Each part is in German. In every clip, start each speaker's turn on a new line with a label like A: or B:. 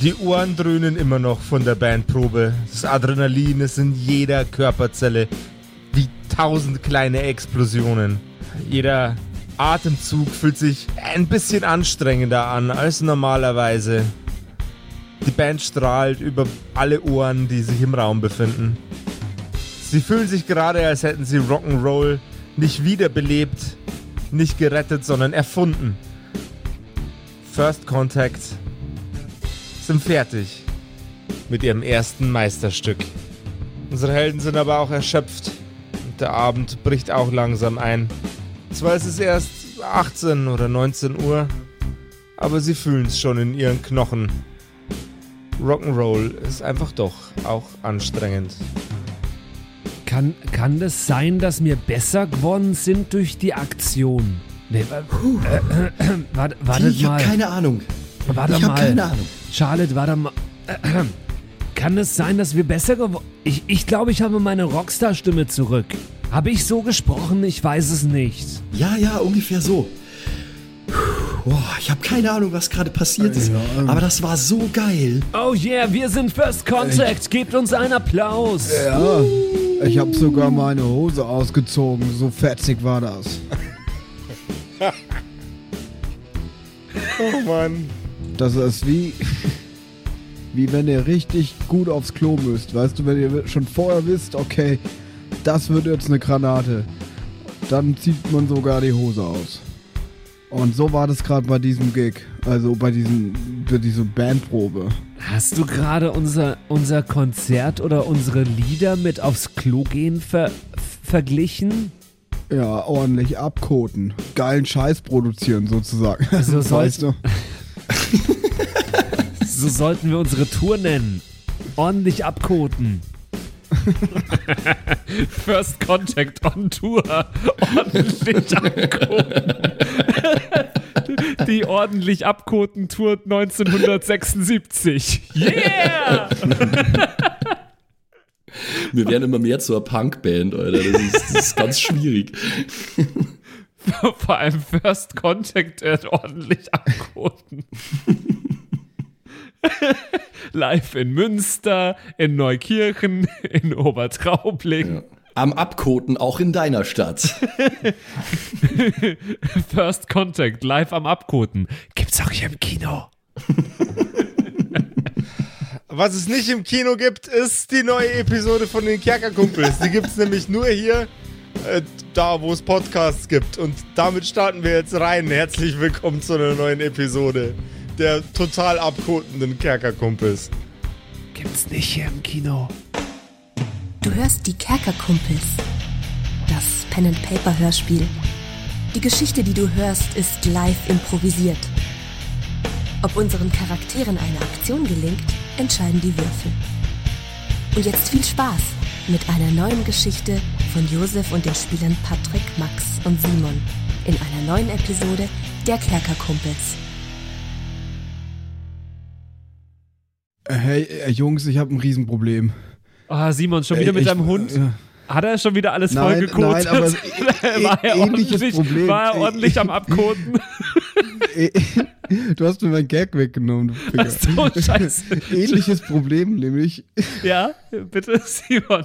A: Die Ohren dröhnen immer noch von der Bandprobe. Das Adrenalin ist in jeder Körperzelle wie tausend kleine Explosionen. Jeder Atemzug fühlt sich ein bisschen anstrengender an als normalerweise. Die Band strahlt über alle Ohren, die sich im Raum befinden. Sie fühlen sich gerade, als hätten sie Rock'n'Roll nicht wiederbelebt, nicht gerettet, sondern erfunden. First Contact sind fertig mit ihrem ersten Meisterstück. Unsere Helden sind aber auch erschöpft und der Abend bricht auch langsam ein. Zwar ist es erst 18 oder 19 Uhr, aber sie fühlen es schon in ihren Knochen. Rock'n'Roll ist einfach doch auch anstrengend.
B: Kann, kann das sein, dass wir besser geworden sind durch die Aktion? Nee, äh, äh, äh, warte, warte
C: ich
B: mal.
C: habe keine Ahnung.
B: Warte
C: ich
B: mal.
C: habe keine Ahnung.
B: Charlotte, warte mal. Kann es sein, dass wir besser geworden Ich, ich glaube, ich habe meine Rockstar-Stimme zurück. Habe ich so gesprochen? Ich weiß es nicht.
C: Ja, ja, ungefähr so. Boah, ich habe keine Ahnung, was gerade passiert ist.
D: Ja, ähm.
C: Aber das war so geil.
B: Oh yeah, wir sind First Contact. Gebt uns einen Applaus.
D: Ja, ich habe sogar meine Hose ausgezogen. So fetzig war das.
A: Oh Mann.
D: Das ist wie, wie wenn ihr richtig gut aufs Klo müsst. Weißt du, wenn ihr schon vorher wisst, okay, das wird jetzt eine Granate. Dann zieht man sogar die Hose aus. Und so war das gerade bei diesem Gig. Also bei, diesem, bei dieser Bandprobe.
B: Hast du gerade unser, unser Konzert oder unsere Lieder mit aufs Klo gehen ver verglichen?
D: Ja, ordentlich abkoten. Geilen Scheiß produzieren sozusagen.
B: So
D: weißt du?
B: So sollten wir unsere Tour nennen. Ordentlich abkoten. First Contact on Tour. Ordentlich abkoten. Die ordentlich abkoten Tour 1976. Yeah!
C: Wir werden immer mehr zur Punkband, Alter. Das ist, das ist ganz schwierig.
B: Vor allem First Contact äh, ordentlich abkoten. Live in Münster, in Neukirchen, in Obertraubling.
C: Ja. Am Abkoten auch in deiner Stadt.
B: First Contact, live am Abkoten. Gibt's auch hier im Kino.
A: Was es nicht im Kino gibt, ist die neue Episode von den Kerkerkumpels. Die gibt es nämlich nur hier, äh, da wo es Podcasts gibt. Und damit starten wir jetzt rein. Herzlich willkommen zu einer neuen Episode der total abkotenden Kerkerkumpels.
B: Gibt's nicht hier im Kino.
E: Du hörst die Kerkerkumpels. Das Pen-and-Paper-Hörspiel. Die Geschichte, die du hörst, ist live improvisiert. Ob unseren Charakteren eine Aktion gelingt, entscheiden die Würfel. Und jetzt viel Spaß mit einer neuen Geschichte von Josef und den Spielern Patrick, Max und Simon in einer neuen Episode der Kerkerkumpels.
D: Hey, äh, Jungs, ich habe ein Riesenproblem.
B: Ah, Simon, schon wieder
D: Ey,
B: mit
D: ich-
B: deinem Hund?
D: ja.
B: Hat er schon wieder alles
D: Nein,
B: vollgekotet?
D: nein, aber
B: war, er
D: ä- ähnliches
B: ordentlich,
D: Problem.
B: war er ordentlich am Abkoten?
D: Du hast mir meinen Gag weggenommen.
B: Ach so, scheiße.
D: Ähnliches Problem, nämlich,
B: Ja, bitte, Simon.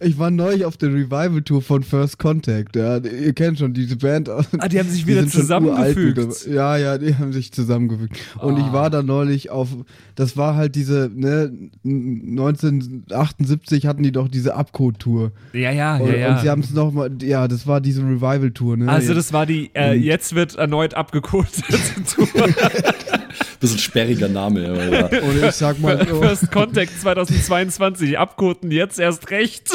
D: ich war neulich auf der Revival-Tour von First Contact. Ja, ihr kennt schon diese Band.
B: Ah, die haben sich wieder zusammengefügt.
D: Ja, ja, die haben sich zusammengefügt. Und ich war da neulich auf, das war halt diese, ne, 1978 hatten die doch diese Abcode-Tour.
B: Ja, ja,
D: Und,
B: ja, ja.
D: und sie haben es nochmal, ja, das war diese Revival-Tour, ne?
B: also das war die, äh, jetzt wird erneut abgekotet.
C: Bisschen sperriger Name, aber ja.
D: Und ich sag mal, so,
B: First Contact 2022, abkoten jetzt erst recht.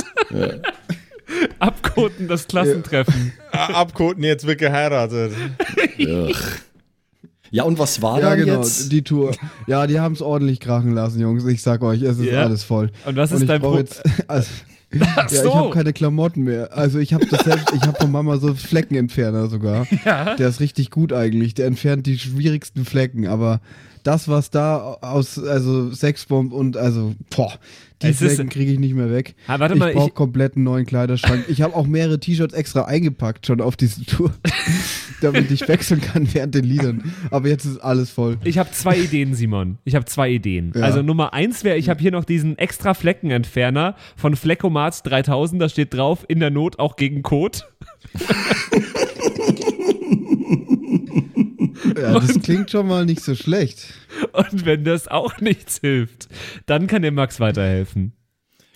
B: Abkoten das Klassentreffen.
A: Ah, Abkoten, jetzt wird geheiratet.
C: ja. Ja, und was war
D: ja
C: dann
D: genau,
C: jetzt?
D: die Tour. Ja, die haben es ordentlich krachen lassen, Jungs. Ich sag euch, es ist
B: Ja.
D: alles voll.
B: Und was ist
D: ich
B: dein
D: brauch
B: Pro-
D: jetzt, also,
B: Ach
D: Ja,
B: so.
D: ich habe keine Klamotten mehr. Also ich habe das selbst, ich habe von Mama so Fleckenentferner sogar.
B: Ja.
D: Der ist richtig gut eigentlich. Der entfernt die schwierigsten Flecken, aber das, was da aus, also Sexbomb und also, boah, die
B: Es
D: Flecken kriege ich nicht mehr weg.
B: Ah, warte
D: ich
B: mal,
D: brauche komplett einen neuen Kleiderschrank. Ich habe auch mehrere T-Shirts extra eingepackt schon auf diese Tour, damit ich wechseln kann während den Liedern. Aber jetzt ist alles voll.
B: Ich habe zwei Ideen, Simon. Ich habe zwei Ideen.
D: Ja.
B: Also Nummer eins wäre, ich habe hier noch diesen extra Fleckenentferner von Fleckomat 3000. Da steht drauf, in der Not auch gegen Kot.
D: Ja, das klingt schon mal nicht so schlecht.
B: Und wenn das auch nichts hilft, dann kann dir Max weiterhelfen.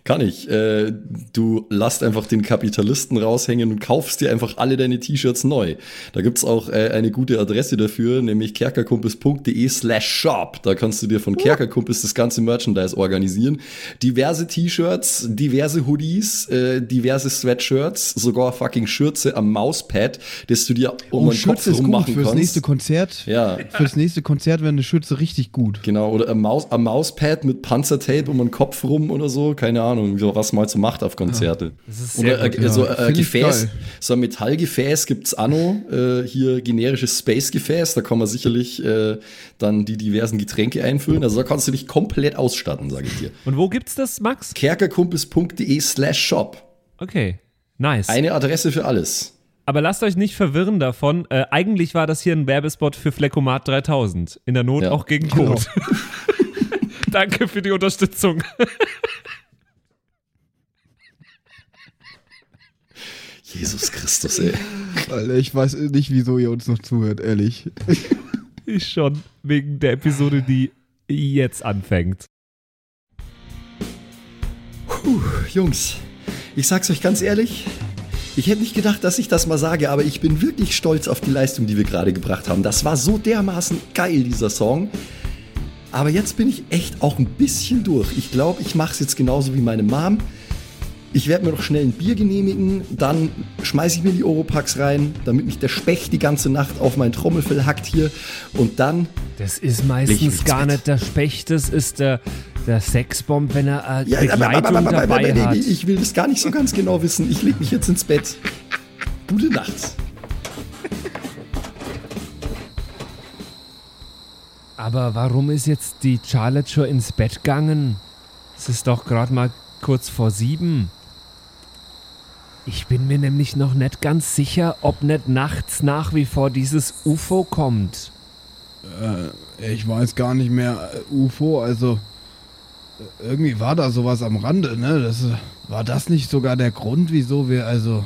C: Kann ich. Äh, du lasst einfach den Kapitalisten raushängen und kaufst dir einfach alle deine T-Shirts neu. Da gibt's auch äh, eine gute Adresse dafür, nämlich kerkerkumpis.de slash shop. Da kannst du dir von Kerkerkumpis das ganze Merchandise organisieren. Diverse T-Shirts, diverse Hoodies, äh, diverse Sweatshirts, sogar fucking Schürze am Mauspad, das du dir um
D: Oh,
C: den Kopf
D: ist gut
C: rummachen
D: fürs
C: kannst.
D: nächste Konzert.
C: Ja.
D: Fürs nächste Konzert wäre eine Schütze richtig gut.
C: Genau, oder am, Maus, am Mauspad mit Panzertape um den Kopf rum oder so, keine Ahnung, so was man halt so macht auf Konzerte.
B: Das ist sehr
C: Oder
B: gut,
C: äh,
D: ja.
C: so äh,
D: Find ich
C: Gefäß, so ein Metallgefäß gibt's Anno, äh, hier generisches Space-Gefäß, da kann man sicherlich äh, dann die diversen Getränke einfüllen. Also da kannst du dich komplett ausstatten, sage ich dir.
B: Und wo gibt's das, Max?
C: Kerkerkumpis.de slash shop.
B: Okay, nice.
C: Eine Adresse für alles.
B: Aber lasst euch nicht verwirren davon. Äh, eigentlich war das hier ein Werbespot für Fleckomat 3000. In der Not
C: Ja.
B: auch gegen
D: Genau.
B: Kot. Danke für die Unterstützung.
C: Jesus Christus, ey.
D: Alter, ich weiß nicht, wieso ihr uns noch zuhört, ehrlich.
B: Ich schon. Wegen der Episode, die jetzt anfängt.
C: Puh, Jungs, ich sag's euch ganz ehrlich. Ich hätte nicht gedacht, dass ich das mal sage, aber ich bin wirklich stolz auf die Leistung, die wir gerade gebracht haben. Das war so dermaßen geil, dieser Song. Aber jetzt bin ich echt auch ein bisschen durch. Ich glaube, ich mache es jetzt genauso wie meine Mom. Ich werde mir noch schnell ein Bier genehmigen, dann schmeiße ich mir die Oropax rein, damit mich der Specht die ganze Nacht auf mein Trommelfell hackt hier. Und dann
B: Das ist meistens gar nicht der Specht, das ist der, der Sexbomb, wenn er äh,
C: Ja,
B: Begleitung
C: aber-
B: dabei hat.
C: Ich will das gar nicht so ganz genau wissen. Ich leg mich jetzt ins Bett. Gute Nacht.
B: Aber warum ist jetzt die Charlotte schon ins Bett gegangen? Es ist doch gerade mal kurz vor sieben. Ich bin mir nämlich noch nicht ganz sicher, ob nicht nachts nach wie vor dieses UFO kommt.
D: Äh, ich weiß gar nicht mehr, äh, UFO, also äh, irgendwie war da sowas am Rande, ne? Das, äh, war das nicht sogar der Grund, wieso wir, also.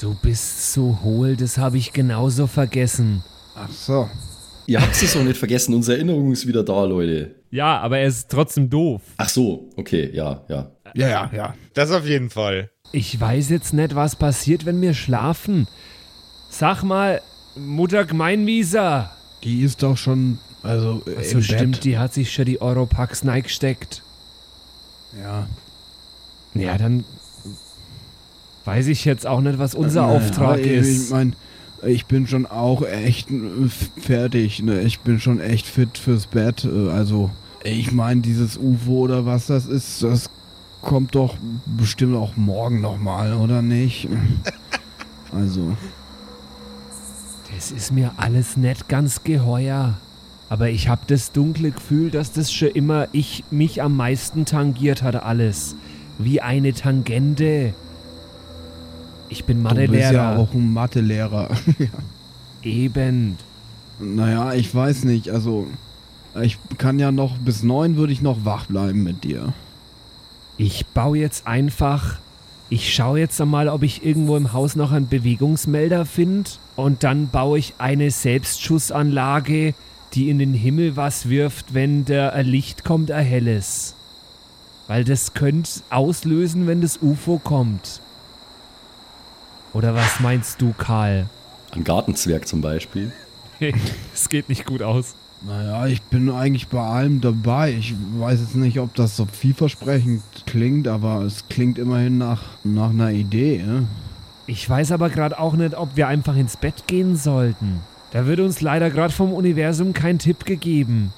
B: Du bist so hohl, das habe ich genauso vergessen.
D: Ach so.
C: Ihr habt es auch nicht vergessen, unsere Erinnerung ist wieder da, Leute.
B: Ja, aber er ist trotzdem doof.
C: Ach so, okay, ja, ja.
D: Ja, ja, ja.
A: Das auf jeden Fall.
B: Ich weiß jetzt nicht, was passiert, wenn wir schlafen. Sag mal, Mutter Gemeinwieser.
D: Die ist doch schon, also äh,
B: So
D: im
B: stimmt,
D: Bett.
B: die hat sich schon die Europax gesteckt.
D: Ja.
B: Ja, dann weiß ich jetzt auch nicht, was unser
D: Naja,
B: Auftrag ist.
D: Ich meine, ich bin schon auch echt äh, fertig, ne? Ich bin schon echt fit fürs Bett. äh, Also, ich meine, dieses UFO oder was das ist, das kommt doch bestimmt auch morgen nochmal, oder nicht? Also,
B: Das ist mir alles nicht ganz geheuer. Aber ich habe das dunkle Gefühl, dass das schon immer ich mich am meisten tangiert hat alles. Wie eine Tangente. Ich bin
D: du bist ja
B: Mathelehrer.
D: auch ein Mathelehrer.
B: Eben.
D: naja, ich weiß nicht, also, ich kann ja noch, bis neun würde ich noch wach bleiben mit dir.
B: Ich baue jetzt einfach. Ich schaue jetzt einmal, ob ich irgendwo im Haus noch einen Bewegungsmelder finde. Und dann baue ich eine Selbstschussanlage, die in den Himmel was wirft, wenn der Licht kommt, ein helles. Weil das könnte auslösen, wenn das UFO kommt. Oder was meinst du, Karl?
C: Ein Gartenzwerg zum Beispiel.
B: Es geht nicht gut aus.
D: Naja, ich bin eigentlich bei allem dabei. Ich weiß jetzt nicht, ob das so vielversprechend klingt, aber es klingt immerhin nach, nach einer Idee. Ne?
B: Ich weiß aber gerade auch nicht, ob wir einfach ins Bett gehen sollten. Da wird uns leider gerade vom Universum kein Tipp gegeben.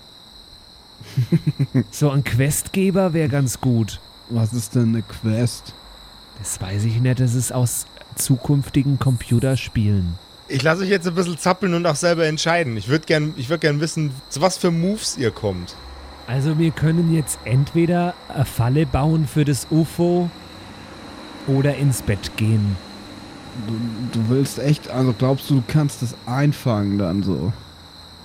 B: so ein Questgeber wäre ganz gut.
D: Was ist denn eine Quest?
B: Das weiß ich nicht, das ist aus zukünftigen Computerspielen.
A: Ich lasse euch jetzt ein bisschen zappeln und auch selber entscheiden. Ich würde gern, ich würd gern wissen, zu was für Moves ihr kommt.
B: Also wir können jetzt entweder eine Falle bauen für das UFO oder ins Bett gehen.
D: Du, du willst echt, also glaubst du, du kannst das einfangen dann so?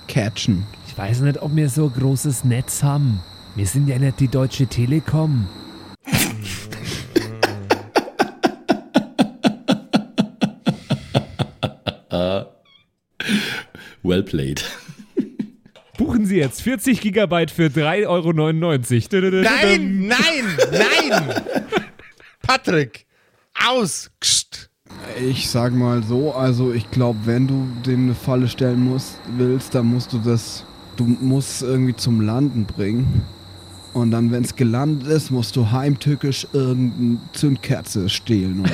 D: Catchen.
B: Ich weiß nicht, ob wir so ein großes Netz haben. Wir sind ja nicht die Deutsche Telekom.
C: Well played.
B: Buchen Sie jetzt 40 Gigabyte für 3,99 Euro.
A: Nein, nein, nein! Patrick, aus! Kst.
D: Ich sag mal so, also ich glaube, wenn du dem eine Falle stellen musst, willst, dann musst du das, du musst es irgendwie zum Landen bringen. Und dann, wenn es gelandet ist, musst du heimtückisch irgendeine Zündkerze stehlen oder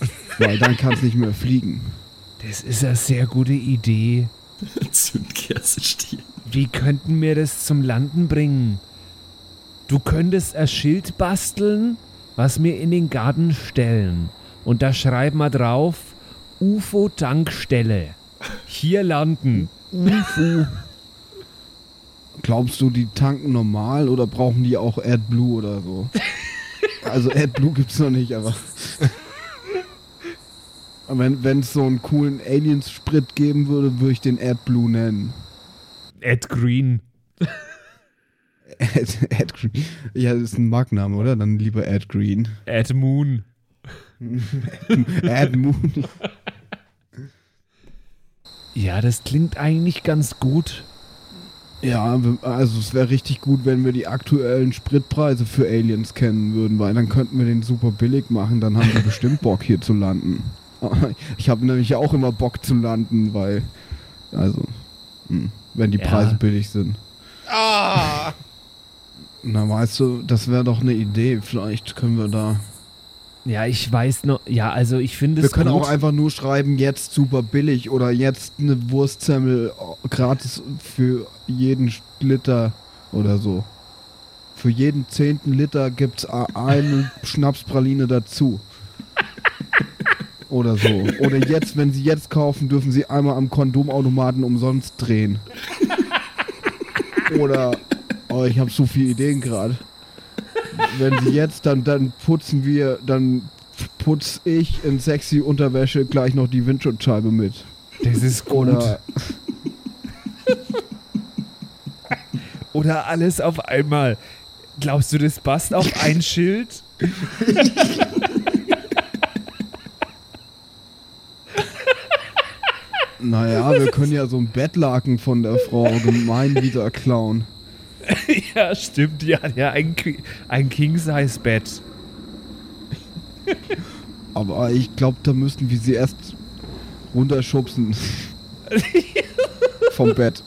D: so. Weil dann kann es nicht mehr fliegen.
B: Das ist eine sehr gute Idee.
C: Zündkerze stehlen.
B: Wie könnten wir das zum Landen bringen? Du könntest ein Schild basteln, was wir in den Garten stellen. Und da schreiben wir drauf, UFO-Tankstelle. Hier landen.
D: UFO. Glaubst du, die tanken normal oder brauchen die auch AdBlue oder so? Also AdBlue gibt's noch nicht, aber. Aber Wenn es so einen coolen Aliens-Sprit geben würde, würde ich den AdBlue nennen.
B: Ed Green.
D: Ad, Ad Green. Ja, das ist ein Markenname, oder? Dann lieber Ad Green.
B: Ed Moon.
D: Ad Moon.
B: Ja, das klingt eigentlich ganz gut.
D: Ja, also es wäre richtig gut, wenn wir die aktuellen Spritpreise für Aliens kennen würden, weil dann könnten wir den super billig machen, dann haben wir bestimmt Bock hier zu landen. Ich habe nämlich auch immer Bock zu landen, weil, also, hm, wenn die
B: Ja.
D: Preise billig sind.
A: Ah!
D: Na, weißt du, das wäre doch eine Idee. Vielleicht können wir da.
B: Ja, ich weiß noch. Ja, also ich finde
D: Wir
B: es
D: können
B: gut.
D: auch einfach nur schreiben, jetzt super billig oder jetzt eine Wurstsemmel äh, gratis für jeden Liter oder so. Für jeden zehnten Liter gibt's a- eine Schnapspraline dazu. Oder so. Oder jetzt, wenn Sie jetzt kaufen, dürfen Sie einmal am Kondomautomaten umsonst drehen. Oder, oh, ich habe so viele Ideen gerade. Wenn Sie jetzt, dann, dann putzen wir, dann putz ich in sexy Unterwäsche gleich noch die Windschutzscheibe mit.
B: das ist gut.
D: Oder,
B: Oder alles auf einmal. Glaubst du, das passt auf ein Schild?
D: naja, wir können ja so ein Bettlaken von der Frau gemein wieder klauen.
B: ja, stimmt. Die hat ja ein, ein King-Size-Bett.
D: Aber ich glaube, da müssten wir sie erst runterschubsen. Vom Bett.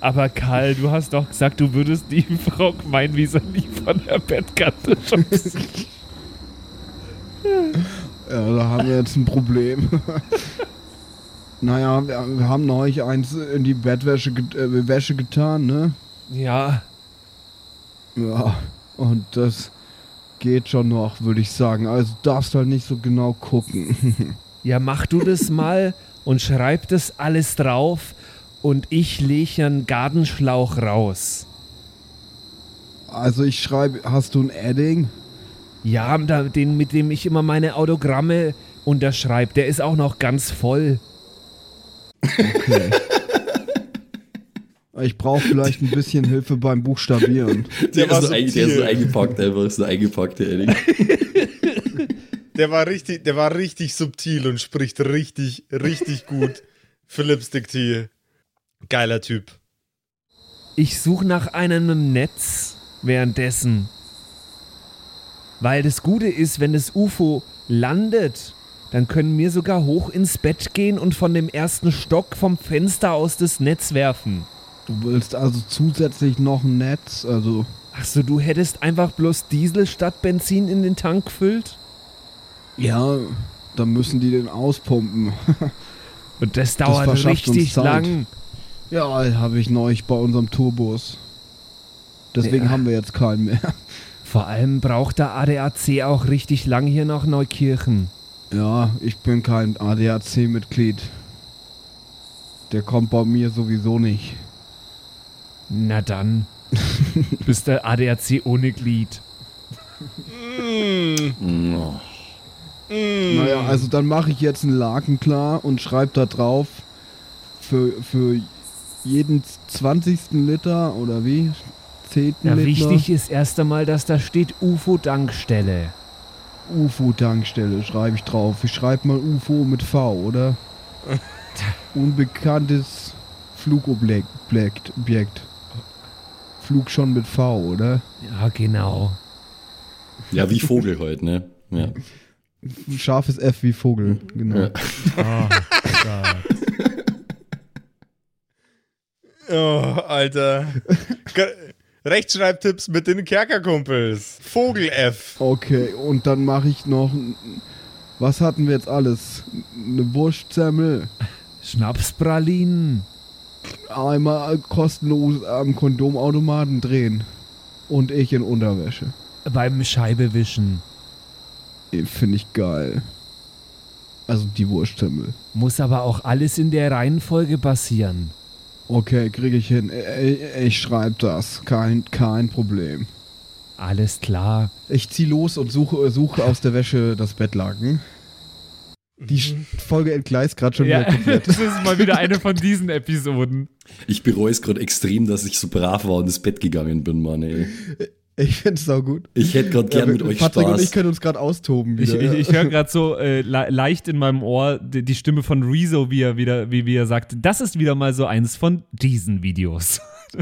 B: Aber Karl, du hast doch gesagt, du würdest die Frau gemein wie so nie von der Bettkante schubsen.
D: Ja, da haben wir jetzt ein Problem. naja, wir, wir haben neulich eins in die Bettwäsche get äh, Wäsche getan, ne?
B: ja,
D: Ja, und das geht schon noch, würde ich sagen. Also darfst halt nicht so genau gucken.
B: ja, mach du das mal und schreib das alles drauf und ich lege einen Gartenschlauch raus.
D: Also ich schreibe, hast du ein Adding?
B: Ja, den, mit dem ich immer meine Autogramme unterschreibe, der ist auch noch ganz voll.
D: Okay. Ich brauche vielleicht ein bisschen Hilfe beim Buchstabieren.
C: Der,
A: war
C: ist so ein, der ist so eingepackt, einfach so eingepackt, der Edding.
A: Der war richtig, der war richtig subtil und spricht richtig, richtig gut. Philips Diktier. Geiler Typ.
B: Ich suche nach einem im Netz währenddessen. Weil das Gute ist, wenn das UFO landet, dann können wir sogar hoch ins Bett gehen und von dem ersten Stock vom Fenster aus das Netz werfen.
D: Du willst also zusätzlich noch ein Netz, also
B: Achso, du hättest einfach bloß Diesel statt Benzin in den Tank gefüllt?
D: ja, dann müssen die den auspumpen.
B: Und das dauert
D: uns
B: richtig lang.
D: Ja, habe ich neulich bei unserem Tourbus. Deswegen
B: Ja.
D: haben wir jetzt keinen mehr.
B: Vor allem braucht der ADAC auch richtig lang hier nach Neukirchen.
D: Ja, ich bin kein ADAC-Mitglied. Der kommt bei mir sowieso nicht.
B: Na dann. Bist der ADAC ohne Glied.
C: Oh.
D: Naja, also dann mache ich jetzt einen Laken klar und schreibe da drauf für, für jeden 20. Liter oder wie? 10.
B: Ja,
D: Liter.
B: wichtig ist erst einmal, dass da steht UFO-Dankstelle.
D: UFO-Tankstelle schreibe ich drauf. Ich schreibe mal UFO mit V, oder? Unbekanntes Flugobjekt. Objekt. Flug schon mit V, oder?
B: Ja, genau.
C: Ja, wie Vogel heute, ne? Ja.
D: Scharfes F wie Vogel, genau.
C: Ja.
B: Oh,
A: Oh, Alter. Rechtschreibtipps mit den Kerkerkumpels. Vogel F.
D: Okay, und dann mache ich noch. Was hatten wir jetzt alles? Eine Wurstsemmel.
B: Schnapspralinen.
D: Einmal kostenlos am Kondomautomaten drehen. Und ich in Unterwäsche.
B: Beim Scheibewischen.
D: Finde ich geil. Also die Wurstsemmel.
B: Muss aber auch alles in der Reihenfolge passieren.
D: Okay, kriege ich hin. Ich, ich schreibe das. Kein, kein Problem.
B: Alles klar.
D: Ich zieh los und suche, suche aus der Wäsche das Bettlaken. Die Sch- Folge entgleist gerade schon wieder komplett.
B: das ist mal wieder eine von diesen Episoden.
C: Ich bereue es gerade extrem, dass ich so brav war und ins Bett gegangen bin, Mann, ey.
D: Ich finde es gut.
C: Ich hätte gerade gern mit euch
D: Patrick und ich
C: Spaß.
D: können uns gerade austoben
B: Ich,
D: wieder.
B: ich,
D: ja.
B: ich höre gerade so äh, le leicht in meinem Ohr die, die Stimme von Rezo, wie er wieder, wie, wie er sagt, das ist wieder mal so eins von diesen Videos.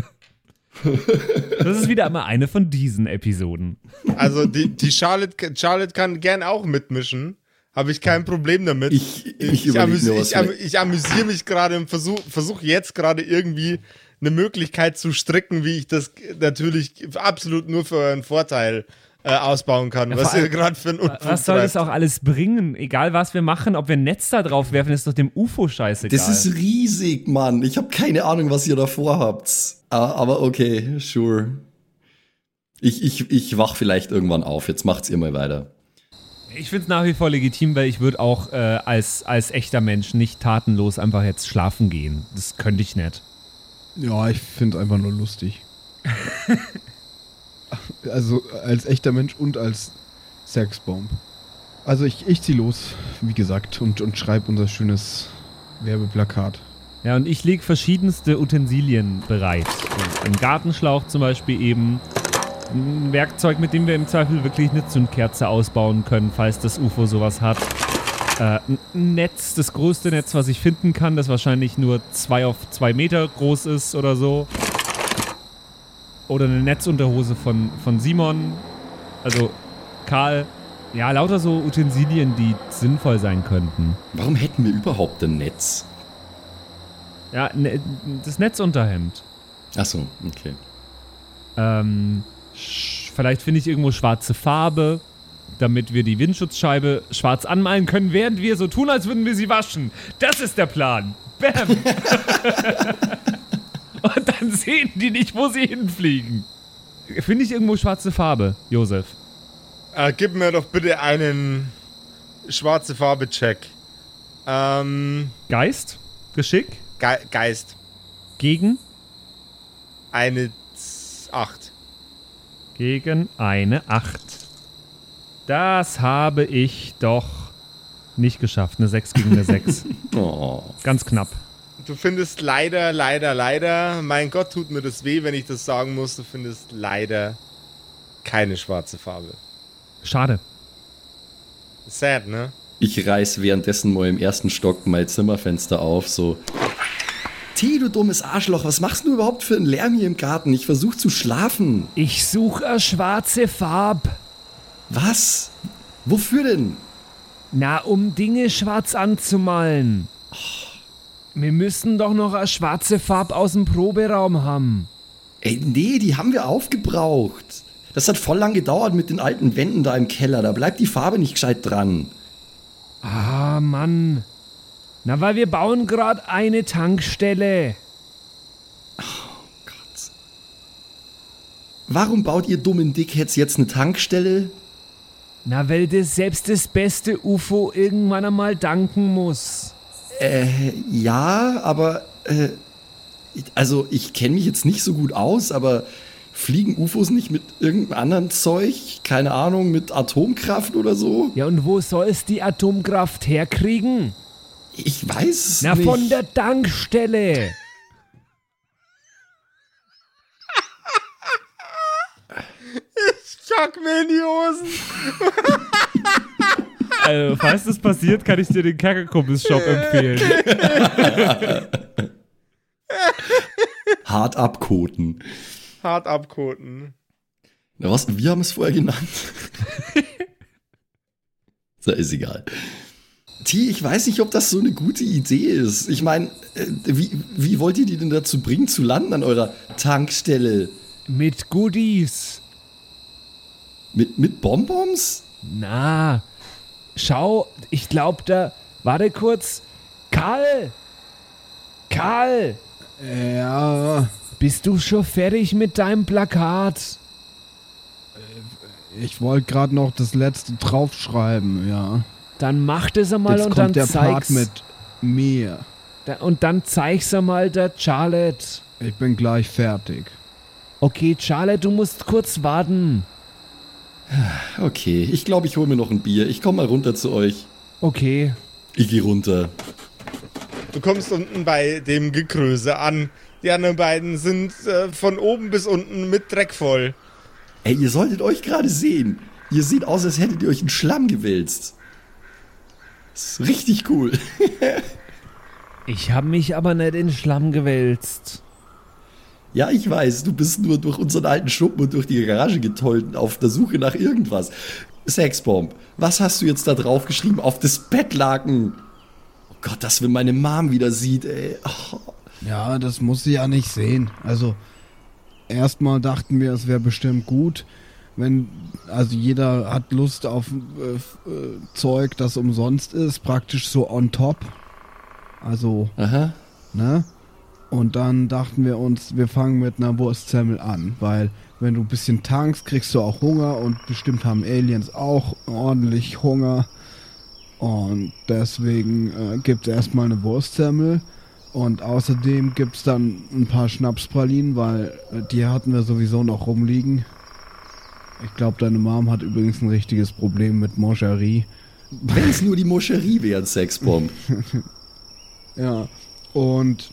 B: das ist wieder mal eine von diesen Episoden.
A: Also die, die Charlotte, Charlotte kann gern auch mitmischen. Habe ich kein Problem damit.
C: Ich- ich
A: ich,
C: überleg
A: amüsi
C: mir was
A: ich, am
C: mit.
A: ich amüsiere mich gerade und versuche versuch jetzt gerade irgendwie eine Möglichkeit zu stricken, wie ich das natürlich absolut nur für euren Vorteil äh, ausbauen kann.
B: Ja,
A: was ihr gerade für ein Unfug
B: Was soll das auch alles bringen? Egal was wir machen, ob wir ein Netz da drauf werfen, ist doch dem UFO scheißegal.
C: Das ist riesig, Mann. Ich habe keine Ahnung, was ihr davor habt. Ah, Aber okay, sure. Ich, ich, ich wach vielleicht irgendwann auf. Jetzt macht's ihr mal weiter.
B: Ich finde es nach wie vor legitim, weil ich würde auch äh, als, als echter Mensch nicht tatenlos einfach jetzt schlafen gehen. Das könnte ich nicht.
D: Ja, ich finde es einfach nur lustig. also als echter Mensch und als Sexbomb. Also ich, ich zieh los, wie gesagt, und, und schreibe unser schönes Werbeplakat.
B: Ja, und ich lege verschiedenste Utensilien bereit. Ein Gartenschlauch zum Beispiel eben. Ein Werkzeug, mit dem wir im Zweifel wirklich eine Zündkerze ausbauen können, falls das UFO sowas hat. Äh, ein Netz, das größte Netz, was ich finden kann, das wahrscheinlich nur zwei auf zwei Meter groß ist oder so. Oder eine Netzunterhose von, von Simon. Also Karl. Ja, lauter so Utensilien, die sinnvoll sein könnten.
C: Warum hätten wir überhaupt ein Netz?
B: Ja, ne, das Netzunterhemd.
C: Ach so, okay.
B: Ähm, vielleicht finde ich irgendwo schwarze Farbe, damit wir die Windschutzscheibe schwarz anmalen können, während wir so tun, als würden wir sie waschen. Das ist der Plan. Bam. Und dann sehen die nicht, wo sie hinfliegen. Finde ich irgendwo schwarze Farbe, Josef?
A: Äh, gib mir doch bitte einen schwarze Farbe-Check. Ähm,
B: Geist? Geschick?
A: Ge Geist.
B: Gegen?
A: Eine Z- Acht.
B: Gegen eine 8. Das habe ich doch nicht geschafft. Eine 6 gegen eine 6.
C: Oh.
B: Ganz knapp.
A: Du findest leider, leider, leider, mein Gott, tut mir das weh, wenn ich das sagen muss, du findest leider keine schwarze Farbe.
B: Schade.
A: Sad, ne?
C: Ich reiß währenddessen mal im ersten Stock mein Zimmerfenster auf, so. Tee, du dummes Arschloch, was machst du überhaupt für einen Lärm hier im Garten? Ich versuch zu schlafen.
B: Ich suche eine schwarze Farbe.
C: Was? Wofür denn?
B: Na, um Dinge schwarz anzumalen. Wir müssen doch noch eine schwarze Farbe aus dem Proberaum haben.
C: Ey, nee, die haben wir aufgebraucht. Das hat voll lang gedauert mit den alten Wänden da im Keller. Da bleibt die Farbe nicht gescheit dran.
B: Ah, Mann. Na, weil wir bauen gerade eine Tankstelle.
C: Warum baut ihr dummen Dickheads jetzt eine Tankstelle?
B: Na, weil das selbst das beste UFO irgendwann einmal danken muss.
C: Äh, ja, aber äh, also ich kenne mich jetzt nicht so gut aus, aber fliegen UFOs nicht mit irgendeinem anderen Zeug? Keine Ahnung, mit Atomkraft oder so?
B: Ja, und wo soll es die Atomkraft herkriegen?
C: Ich weiß es
B: Na,
C: nicht.
B: von der Tankstelle.
A: Chuck mir in die Hosen.
B: Also, falls das passiert, kann ich dir den Kerkerkumpels-Shop empfehlen.
C: Hart abkoten.
A: Hart abkoten.
C: Na was, wir haben es vorher genannt. so, ist egal. T, ich weiß nicht, ob das so eine gute Idee ist. Ich meine, äh, wie, wie wollt ihr die denn dazu bringen, zu landen an eurer Tankstelle?
B: Mit Goodies.
C: Mit, mit Bonbons?
B: Na, schau, ich glaube da. Warte kurz. Karl! Karl!
D: Ja,
B: Bist du schon fertig mit deinem Plakat?
D: ich wollte gerade noch das letzte draufschreiben, ja.
B: Dann mach das einmal
D: Jetzt
B: und
D: kommt
B: dann
D: der Part
B: zeig's.
D: mit mir.
B: Da- Und dann zeig's einmal der Charlotte.
D: Ich bin gleich fertig.
B: Okay, Charlotte, du musst kurz warten.
C: Okay, ich glaube, ich hole mir noch ein Bier. Ich komme mal runter zu euch.
B: Okay.
C: Ich gehe runter.
A: Du kommst unten bei dem Gekröse an. Die anderen beiden sind äh, von oben bis unten mit Dreck voll.
C: Ey, ihr solltet euch gerade sehen. Ihr seht aus, als hättet ihr euch in Schlamm gewälzt. Das ist richtig cool.
B: Ich hab mich aber nicht in Schlamm gewälzt.
C: Ja, ich weiß, du bist nur durch unseren alten Schuppen und durch die Garage getollt auf der Suche nach irgendwas. Sexbomb, was hast du jetzt da drauf geschrieben auf das Bettlaken? Oh Gott, dass wenn meine Mom wieder sieht, ey. Oh.
D: Ja, das muss sie ja nicht sehen. Also, erstmal dachten wir, es wäre bestimmt gut, wenn, also jeder hat Lust auf äh, äh, Zeug, das umsonst ist, praktisch so on top. Also,
C: Aha.
D: ne? Und dann dachten wir uns, wir fangen mit einer Wurstsemmel an, weil wenn du ein bisschen tankst, kriegst du auch Hunger und bestimmt haben Aliens auch ordentlich Hunger. Und deswegen äh, gibt es erstmal eine Wurstsemmel. Und außerdem gibt es dann ein paar Schnapspralinen, weil äh, die hatten wir sowieso noch rumliegen. Ich glaube, deine Mom hat übrigens ein richtiges Problem mit Moncherie.
C: Wenn es nur die Moscherie wäre, Sexbomb.
D: Ja, und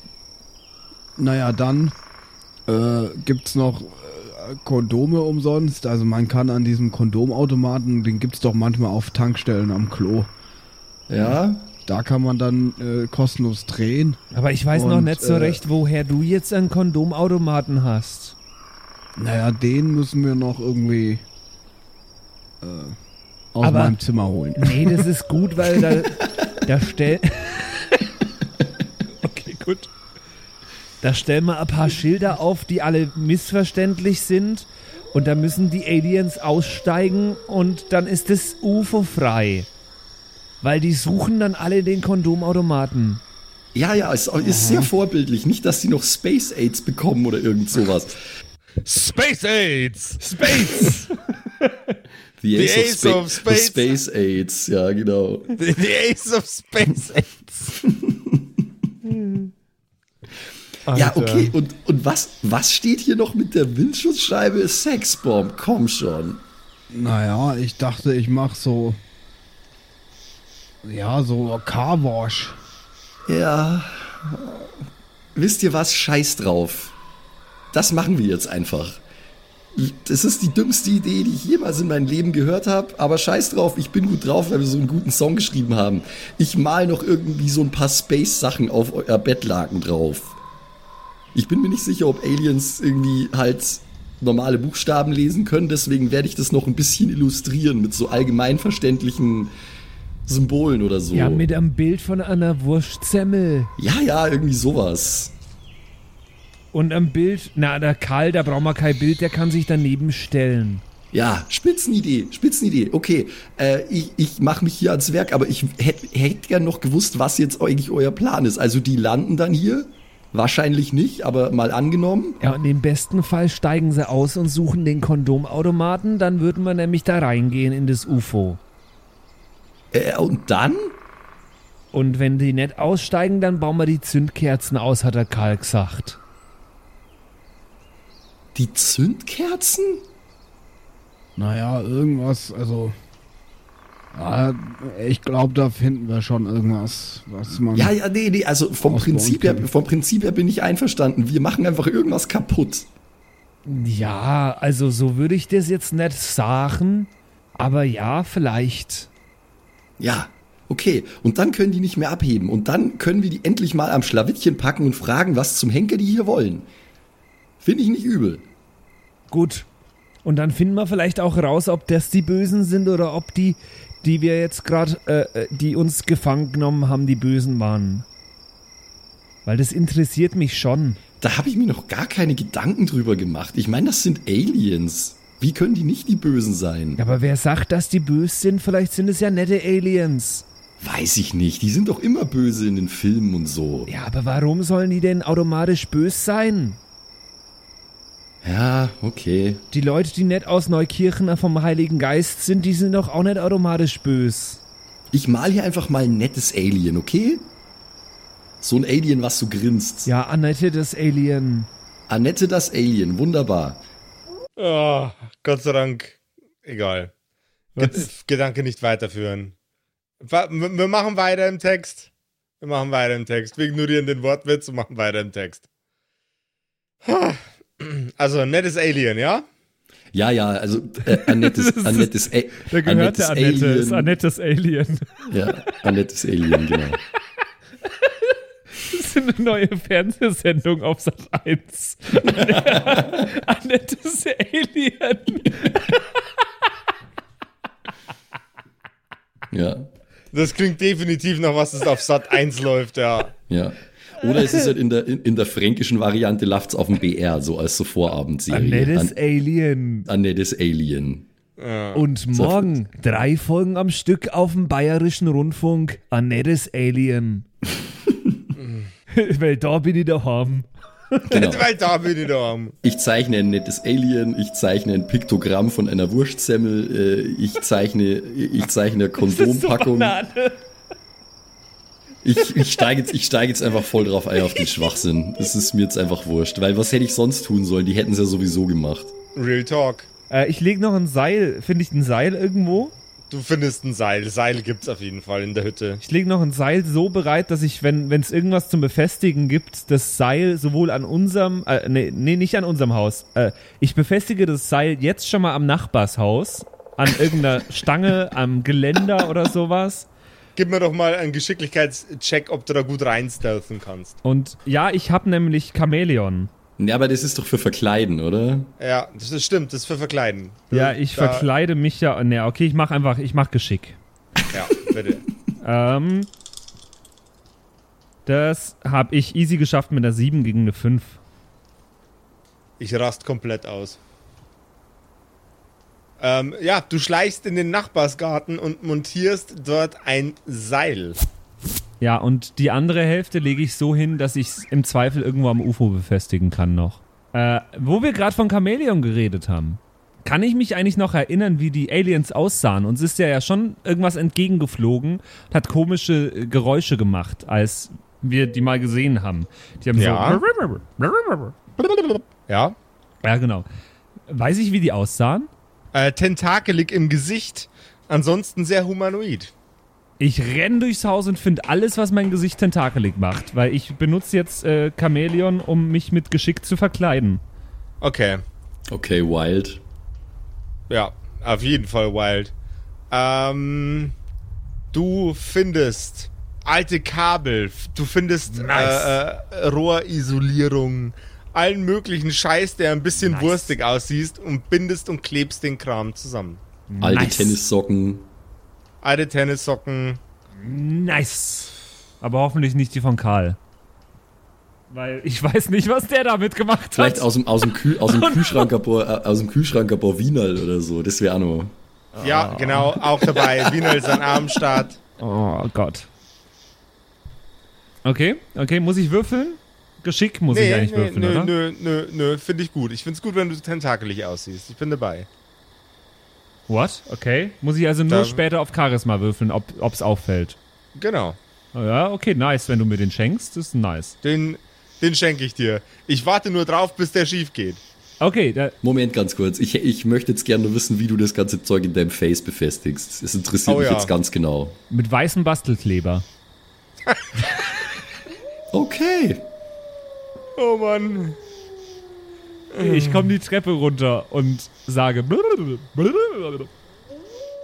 D: naja, dann äh, gibt's noch äh, Kondome umsonst. Also man kann an diesem Kondomautomaten, den gibt's doch manchmal auf Tankstellen am Klo.
C: Ja?
D: Da kann man dann äh, kostenlos drehen.
B: Aber ich weiß noch
D: Und,
B: nicht so
D: äh,
B: recht, woher du jetzt einen Kondomautomaten hast.
D: Naja, den müssen wir noch irgendwie äh, aus
B: Aber-
D: meinem Zimmer holen.
B: Nee, das ist gut, weil da, da stell. okay, gut. Da stellen wir ein paar Schilder auf, die alle missverständlich sind. Und da müssen die Aliens aussteigen und dann ist das UFO frei. Weil die suchen dann alle den Kondomautomaten.
C: Ja, ja, ist, ist sehr vorbildlich. Nicht, dass die noch Space AIDS bekommen oder irgend sowas.
A: Space AIDS!
B: Space!
C: The
A: The
C: Ace,
A: Ace
C: of,
A: of
C: Spa
A: Space.
C: the Space AIDS, ja, genau.
A: The, the Ace of Space AIDS.
C: Ja, okay, und, und was, was steht hier noch mit der Windschutzscheibe? Sexbomb, komm schon.
D: Naja, ich dachte, ich mach so. Ja, so Carwash.
C: Ja. Wisst ihr was? Scheiß drauf. Das machen wir jetzt einfach. Das ist die dümmste Idee, die ich jemals in meinem Leben gehört habe. Aber scheiß drauf, ich bin gut drauf, weil wir so einen guten Song geschrieben haben. Ich mal noch irgendwie so ein paar Space-Sachen auf euer Bettlaken drauf. Ich bin mir nicht sicher, ob Aliens irgendwie halt normale Buchstaben lesen können. Deswegen werde ich das noch ein bisschen illustrieren mit so allgemeinverständlichen Symbolen oder so.
B: Ja, mit einem Bild von einer Wurstsemmel.
C: ja, ja, irgendwie sowas.
B: Und am Bild, na, der Karl, da braucht man kein Bild, der kann sich daneben stellen.
C: Ja, Spitzenidee, Spitzenidee. Okay, äh, ich, ich mache mich hier ans Werk, aber ich hätte hätt gern noch gewusst, was jetzt eigentlich euer Plan ist. Also die landen dann hier Wahrscheinlich nicht, aber mal angenommen.
B: Ja, und im besten Fall steigen sie aus und suchen den Kondomautomaten, dann würden wir nämlich da reingehen in das UFO.
C: Äh, und dann?
B: Und wenn die nicht aussteigen, dann bauen wir die Zündkerzen aus, hat der Karl gesagt.
C: Die Zündkerzen?
D: Naja, irgendwas, also. Ich glaube, da finden wir schon irgendwas, was man.
C: Ja, ja, nee, nee, also vom Prinzip, her, vom Prinzip her bin ich einverstanden. Wir machen einfach irgendwas kaputt.
B: Ja, also so würde ich das jetzt nicht sagen, aber ja, vielleicht.
C: Ja, okay. Und dann können die nicht mehr abheben. Und dann können wir die endlich mal am Schlawittchen packen und fragen, was zum Henker die hier wollen. Finde ich nicht übel.
B: Gut. Und dann finden wir vielleicht auch raus, ob das die Bösen sind oder ob die, die wir jetzt gerade, äh, äh, die uns gefangen genommen haben, die Bösen waren. Weil das interessiert mich schon.
C: Da habe ich mir noch gar keine Gedanken drüber gemacht. Ich meine, das sind Aliens. Wie können die nicht die Bösen sein?
B: Ja, aber wer sagt, dass die böse sind? Vielleicht sind es ja nette Aliens.
C: Weiß ich nicht. Die sind doch immer böse in den Filmen und so.
B: Ja, aber warum sollen die denn automatisch böse sein?
C: Ja, okay.
B: Die Leute, die nicht aus Neukirchen vom Heiligen Geist sind, die sind doch auch nicht automatisch böse.
C: Ich mal hier einfach mal ein nettes Alien, okay? So ein Alien, was so grinst.
B: Ja, Annette, das Alien.
C: Annette das Alien, wunderbar.
A: Oh, Gott sei Dank. Egal. Ge Gedanke nicht weiterführen. Wir wir machen weiter im Text. Wir machen weiter im Text. Wir ignorieren den Wortwitz und machen weiter im Text. Also, nettes Alien, ja?
C: Ja, ja, also äh, Annettes, Annettes, A
B: Da gehört
C: Annettes
B: der Annette,
C: Alien.
B: ist Annettes Alien.
C: Ja, Annettes Alien, genau.
B: Das ist eine neue Fernsehsendung auf Sat 1. Annettes Alien.
C: Ja,
A: Das klingt definitiv nach was, das auf Sat 1 läuft, ja.
C: ja. Oder es ist halt in der, in, in der fränkischen Variante läuft's auf dem BR, so als so Vorabendserie.
B: Annettes
C: An,
B: Alien.
C: Annettes Alien.
B: Und morgen drei Folgen am Stück auf dem Bayerischen Rundfunk. Annettes Alien. Weil da bin ich daheim.
C: Genau.
A: Weil da bin ich da.
C: Ich zeichne ein nettes Alien, ich zeichne ein Piktogramm von einer Wurstsemmel, äh, ich zeichne, ich zeichne eine Kondompackung.
B: Banane.
C: Ich, ich steige jetzt, ich steige jetzt einfach voll drauf ein auf den Schwachsinn. Das ist mir jetzt einfach wurscht, weil was hätte ich sonst tun sollen? Die hätten es ja sowieso gemacht.
A: Real Talk.
B: Äh, ich lege noch ein Seil. Finde ich ein Seil irgendwo?
A: Du findest ein Seil. Seil gibt's auf jeden Fall in der Hütte.
B: Ich lege noch ein Seil so bereit, dass ich, wenn es irgendwas zum Befestigen gibt, das Seil sowohl an unserem, äh, nee, nee, nicht an unserem Haus. Äh, ich befestige das Seil jetzt schon mal am Nachbarshaus, an irgendeiner Stange, am Geländer oder sowas.
A: Gib mir doch mal einen Geschicklichkeitscheck, ob du da gut reinstealthen kannst.
B: Und ja, ich habe nämlich Chamäleon.
C: Ja, aber das ist doch für Verkleiden, oder?
A: Ja, das ist, stimmt, das ist für Verkleiden.
B: Ja, ich
A: Da-
B: verkleide mich ja. Ne, okay, ich mache einfach, ich mache Geschick.
A: Ja, bitte.
B: Ähm, das habe ich easy geschafft mit einer 7 gegen eine 5.
A: Ich rast komplett aus. Ähm, ja, du schleichst in den Nachbarsgarten und montierst dort ein Seil.
B: Ja, und die andere Hälfte lege ich so hin, dass ich es im Zweifel irgendwo am UFO befestigen kann noch. Äh, wo wir gerade von Chamäleon geredet haben, kann ich mich eigentlich noch erinnern, wie die Aliens aussahen? Uns ist ja ja schon irgendwas entgegengeflogen und hat komische äh, Geräusche gemacht, als wir die mal gesehen haben. Die haben
A: Ja.
B: so.
A: Ja.
B: Ja, genau. Weiß ich, wie die aussahen?
A: Äh, tentakelig im Gesicht. Ansonsten sehr humanoid.
B: Ich renn durchs Haus und finde alles, was mein Gesicht tentakelig macht, weil ich benutze jetzt äh, Chamäleon, um mich mit Geschick zu verkleiden.
A: Okay.
C: Okay, wild.
A: Ja, auf jeden Fall wild. Ähm, du findest alte Kabel, du findest
B: Nice.
A: äh, äh, Rohrisolierung, allen möglichen Scheiß, der ein bisschen
B: Nice.
A: wurstig aussieht und bindest und klebst den Kram zusammen.
C: Alte
B: Nice.
C: Tennissocken.
A: Alte Tennissocken.
B: Nice. Aber hoffentlich nicht die von Karl. Weil ich weiß nicht, was der damit gemacht
C: Vielleicht
B: hat.
C: aus dem, aus dem, Kühl, aus dem Kühlschrank äh, aus dem Kühlschrank Wienerl oder so. Das wäre auch noch.
A: Ja, genau, auch dabei. Wiener sein Armstart.
B: Oh Gott. Okay, okay, muss ich würfeln? Geschick muss ich eigentlich würfeln,
A: nö,
B: oder?
A: nö, nö, nö, finde ich gut. Ich finde es gut, wenn du tentakelig aussiehst. Ich bin dabei.
B: What? Okay. Muss ich also nur
A: Da-
B: später auf Charisma würfeln, ob es auffällt.
A: Genau.
B: Oh Ja, okay, nice. Wenn du mir den schenkst, ist nice.
A: Den, den schenke ich dir. Ich warte nur drauf, bis der schief geht.
B: Okay, da,
C: Moment, ganz kurz. Ich, ich möchte jetzt gerne nur wissen, wie du das ganze Zeug in deinem Face befestigst. Es interessiert
A: Oh
C: mich
A: ja.
C: jetzt ganz genau.
B: mit weißem Bastelkleber.
C: Okay.
A: Oh Mann.
B: Ich komme die Treppe runter und sage.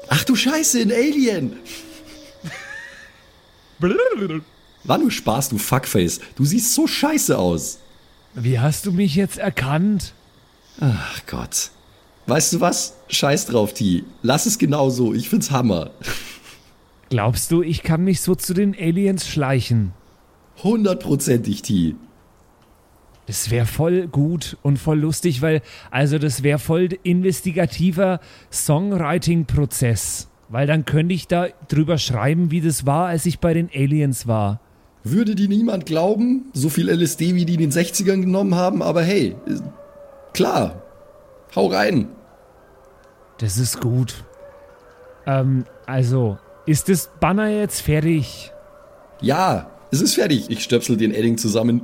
C: Ach du Scheiße, ein Alien. War nur Spaß, du Fuckface. Du siehst so scheiße aus.
B: Wie hast du mich jetzt erkannt?
C: Ach Gott. Weißt du was? Scheiß drauf, T. Lass es genau so. Ich find's Hammer.
B: Glaubst du, ich kann mich so zu den Aliens schleichen?
C: Hundertprozentig, T.
B: Das wäre voll gut und voll lustig, weil, also das wäre voll investigativer Songwriting-Prozess. Weil dann könnte ich da drüber schreiben, wie das war, als ich bei den Aliens war.
C: Würde dir niemand glauben, so viel LSD, wie die in den 60ern genommen haben, aber hey, klar. Hau rein.
B: Das ist gut. Ähm, also, ist das Banner jetzt fertig?
C: Ja, es ist fertig. Ich stöpsel den Edding zusammen.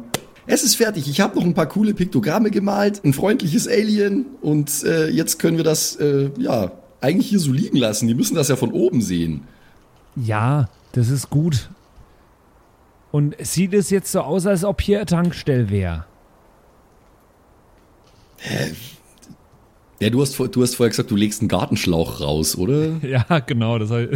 C: Es ist fertig. Ich habe noch ein paar coole Piktogramme gemalt, ein freundliches Alien und äh, jetzt können wir das, äh, ja, eigentlich hier so liegen lassen. Die müssen das ja von oben sehen.
B: Ja, das ist gut. Und sieht es jetzt so aus, als ob hier eine Tankstelle wäre?
C: Ja, du hast, du hast vorher gesagt, du legst einen Gartenschlauch raus, oder?
B: Ja, genau. Das,
C: Ja,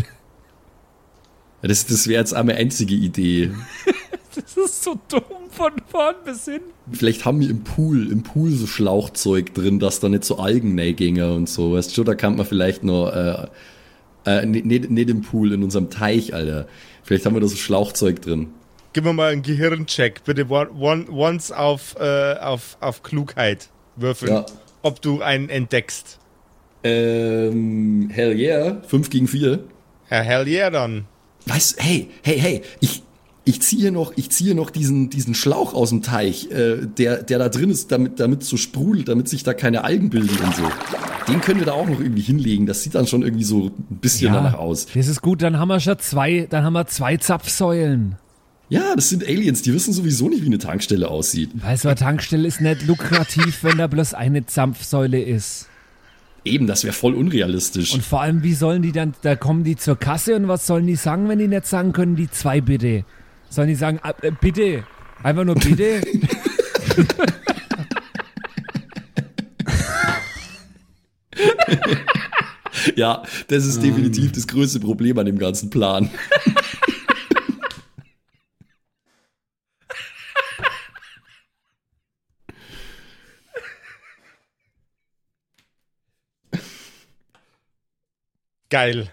C: Das, das wäre jetzt eine einzige Idee.
B: das ist so dumm von vorn bis hin.
C: Vielleicht haben wir im Pool, im Pool so Schlauchzeug drin, dass da nicht so Algennägänger und so. Weißt du, da kann man vielleicht noch, äh, äh, nicht, nicht nicht im Pool, in unserem Teich, Alter. Vielleicht haben wir da so Schlauchzeug drin.
A: Gib mir mal einen Gehirncheck. Bitte one, one, once auf, äh, auf, auf Klugheit würfeln.
C: Ja.
A: Ob du einen entdeckst.
C: Ähm, hell yeah. 5 gegen 4.
A: Ja, hell yeah dann.
C: Weißt, hey, hey, hey, ich, ich ziehe noch, ich ziehe noch diesen, diesen Schlauch aus dem Teich, äh, der, der da drin ist, damit, damit so sprudelt, damit sich da keine Algen bilden und so. Den können wir da auch noch irgendwie hinlegen. Das sieht dann schon irgendwie so ein bisschen danach aus.
B: Das ist gut, dann haben wir schon zwei, dann haben wir zwei Zapfsäulen.
C: Ja, das sind Aliens, die wissen sowieso nicht, wie eine Tankstelle aussieht.
B: Weißt du, eine Tankstelle ist nicht lukrativ, wenn da bloß eine Zapfsäule ist.
C: Eben, das wäre voll unrealistisch.
B: Und vor allem, wie sollen die dann, da kommen die zur Kasse und was sollen die sagen, wenn die nicht sagen können, die zwei bitte? Sollen die sagen, ah, äh, bitte? Einfach nur bitte?
C: ja, das ist definitiv das größte Problem an dem ganzen Plan.
A: Geil.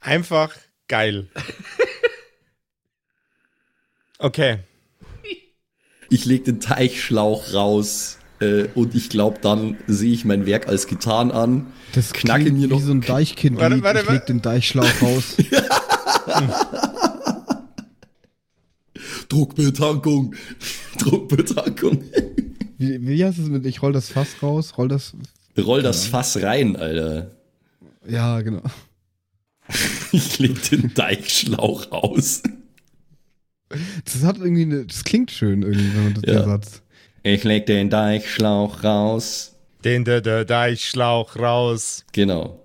A: Einfach geil. Okay.
C: Ich leg den Teichschlauch raus äh, und ich glaube, dann sehe ich mein Werk als getan an.
D: Das
C: Knacke mir noch-
D: wie so ein Deichkind.
A: Warte, warte,
D: ich leg
A: warte.
D: den Deichschlauch raus.
C: Druckbetankung. Druckbetankung.
D: Wie, wie heißt es mit, ich roll das Fass raus, roll das,
C: Roll das Fass rein, Alter.
D: ja, genau.
C: Ich leg den Deichschlauch aus.
D: Das hat irgendwie eine, das klingt schön irgendwie, wenn man das
C: Ja.
D: der Satz.
C: Ich leg den Deichschlauch raus.
A: Den der, der Deichschlauch raus.
C: Genau.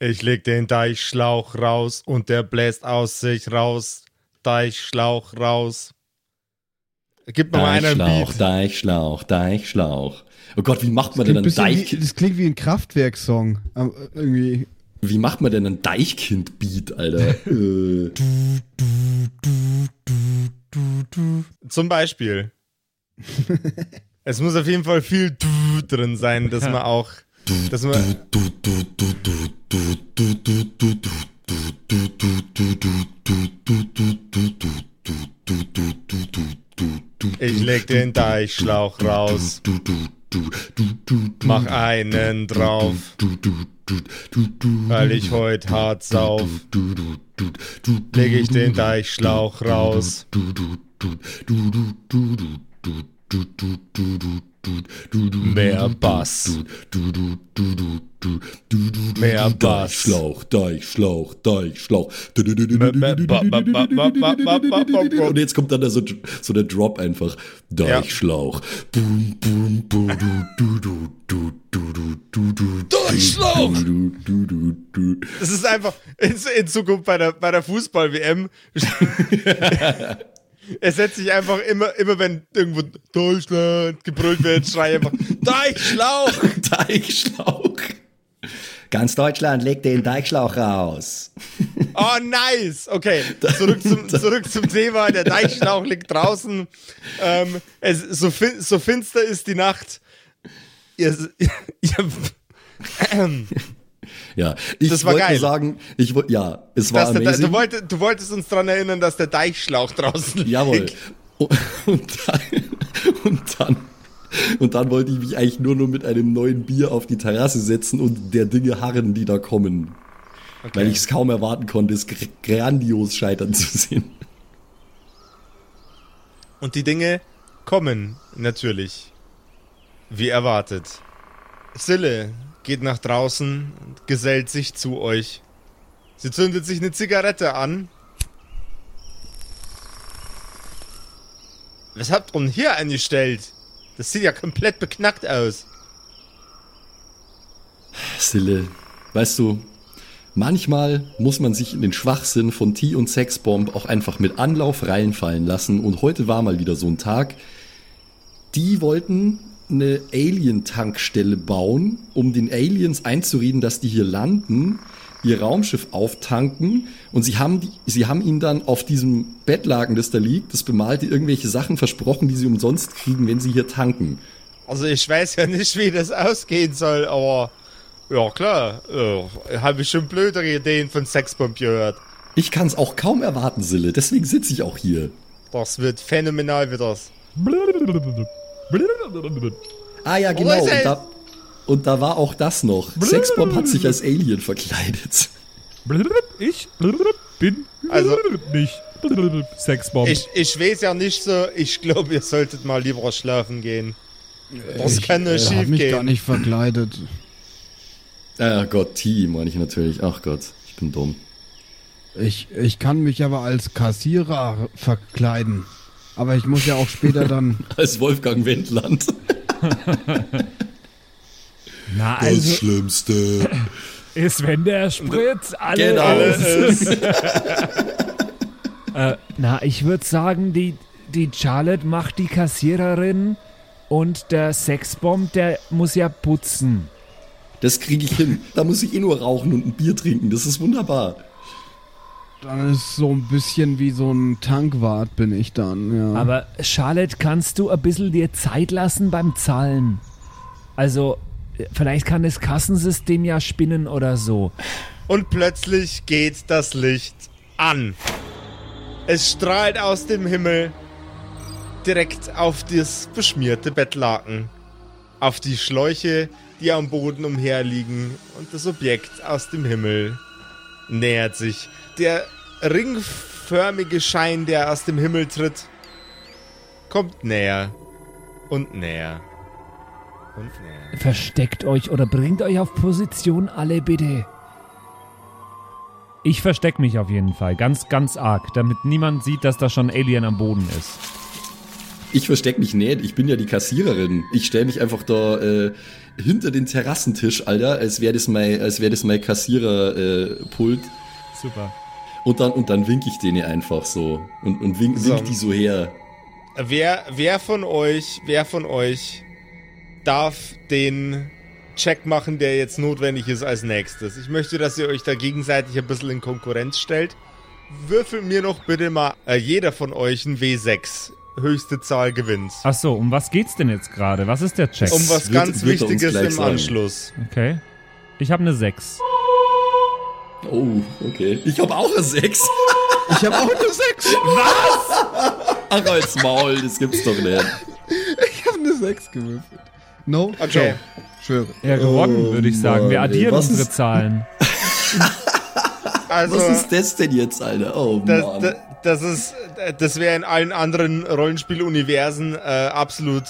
A: Ich leg den Deichschlauch raus und der bläst aus sich raus. Deichschlauch raus. Gib mir mal einen
C: Deichschlauch,
A: Beat.
C: Deichschlauch, Deichschlauch. Oh Gott, wie macht man denn einen
D: bisschen wie,
C: Deich,
D: das klingt wie ein Kraftwerk-Song. Ähm, irgendwie.
C: Wie macht man denn einen Deichkind-Beat, Alter? äh,
A: Zum Beispiel. es muss auf jeden Fall viel drin sein, dass man auch. Dass man, ich leg den Deichschlauch raus, mach einen drauf, weil ich heut hart sauf. Leg ich den Deichschlauch raus, Mehr Bass. Mehr Bass.
C: Deichschlauch, Deichschlauch, Deichschlauch. Und jetzt kommt dann da so, so der Drop einfach. Deichschlauch.
A: Deichschlauch! Das ist einfach in, in Zukunft bei der, bei der Fußball-WM. Es setzt sich einfach immer, immer wenn irgendwo Deutschland gebrüllt wird, schrei einfach Deichschlauch!
C: Deichschlauch. Ganz Deutschland legt den Deichschlauch raus.
A: Oh, nice! Okay, zurück zum, zurück zum Thema. Der Deichschlauch liegt draußen. Ähm, es, so, fin so finster ist die Nacht. Ihr, ihr, ähm,
C: Ja, ich
A: Das war
C: wollte
A: geil.
C: sagen, ich wollte, ja, es war
A: der,
C: amazing.
A: du, wolltest, du wolltest uns daran erinnern, dass der Deichschlauch draußen liegt.
C: Jawohl. Und dann, und dann, und dann wollte ich mich eigentlich nur noch mit einem neuen Bier auf die Terrasse setzen und der Dinge harren, die da kommen. Weil ich es kaum erwarten konnte, es gr- grandios scheitern zu sehen.
A: Und die Dinge kommen natürlich. Wie erwartet. Sille geht nach draußen und gesellt sich zu euch. Sie zündet sich eine Zigarette an. Was habt ihr denn hier eingestellt? Das sieht ja komplett beknackt aus.
C: Sille, weißt du, manchmal muss man sich in den Schwachsinn von T und Sexbomb auch einfach mit Anlauf reinfallen lassen und heute war mal wieder so ein Tag. Die wollten eine Alien-Tankstelle bauen, um den Aliens einzureden, dass die hier landen, ihr Raumschiff auftanken und sie haben, die, sie haben ihnen dann auf diesem Bettlaken, das da liegt, das bemalte irgendwelche Sachen versprochen, die sie umsonst kriegen, wenn sie hier tanken.
A: Also ich weiß ja nicht, wie das ausgehen soll, aber ja klar, äh, habe ich schon blödere Ideen von Sexbomb gehört.
C: Ich kann es auch kaum erwarten, Sille, deswegen sitze ich auch hier.
A: Das wird phänomenal wird das.
C: Ah ja,
A: Wo
C: genau. Und da, und da war auch das noch. Sexbomb hat sich als Alien verkleidet.
B: Ich bin
A: Also-
B: nicht Sexbomb.
A: Ich, ich weiß ja nicht so, ich glaube, ihr solltet mal lieber schlafen gehen. Das kann nur
D: äh, hab
A: schief
D: mich gar
A: gehen.
D: nicht verkleidet.
C: Ah Gott, T, meine ich natürlich. Ach Gott, ich bin dumm.
D: Ich, ich kann mich aber als Kassierer verkleiden. Aber ich muss ja auch später dann.
C: Als Wolfgang Wendland.
B: Na, also
C: Schlimmste.
B: ist, wenn der Sprit alle
C: Genau.
B: alles. äh, na, ich würde sagen, die, die Charlotte macht die Kassiererin und der Sexbomb, der muss ja putzen.
C: Das kriege ich hin. Da muss ich eh nur rauchen und ein Bier trinken. Das ist wunderbar.
D: Dann ist so ein bisschen wie so ein Tankwart bin ich dann, ja.
B: Aber Charlotte, kannst du ein bisschen dir Zeit lassen beim Zahlen? Also, vielleicht kann das Kassensystem ja spinnen oder so.
A: Und plötzlich geht das Licht an. Es strahlt aus dem Himmel direkt auf das beschmierte Bettlaken. Auf die Schläuche, die am Boden umherliegen. Und das Objekt aus dem Himmel nähert sich. Der ringförmige Schein, der aus dem Himmel tritt, kommt näher und näher und näher.
B: Versteckt euch oder bringt euch auf Position alle bitte.
F: Ich versteck mich auf jeden Fall, ganz, ganz arg, damit niemand sieht, dass da schon ein Alien am Boden ist.
C: Ich versteck mich nicht. Ich bin ja die Kassiererin. Ich stelle mich einfach da äh, hinter den Terrassentisch, Alter, als wäre das mein, als wäre das mein Kassiererpult. Äh, Pult.
F: Super.
C: Und dann und dann wink ich denen einfach so und und wink,
A: So.
C: wink die so her.
A: Wer, wer von euch, wer von euch darf den Check machen, der jetzt notwendig ist als nächstes? Ich möchte, dass ihr euch da gegenseitig ein bisschen in Konkurrenz stellt. Würfelt mir noch bitte mal äh, jeder von euch ein W6. Höchste Zahl gewinnt.
F: Ach so, um was geht's denn jetzt gerade? Was ist der Check?
A: Um was
C: wird-
A: ganz
C: wird
A: Wichtiges im
C: sagen.
A: Anschluss.
F: Okay. Ich habe eine 6.
C: Oh, okay. Ich habe auch eine 6.
D: ich habe auch eine 6.
C: Ach, als Maul, das gibt's doch nicht.
D: Ich habe eine 6 gewürfelt. No?
A: Okay.
D: Schwöre.
F: Ja, gewonnen,
C: Oh
F: würde ich sagen. Wir
C: Mann,
F: addieren
C: Was
F: unsere
C: ist-
F: Zahlen.
A: Also,
C: Was ist das denn jetzt, Alter? Oh
A: das,
C: Mann.
A: das, das ist, das wäre in allen anderen Rollenspieluniversen äh, absolut,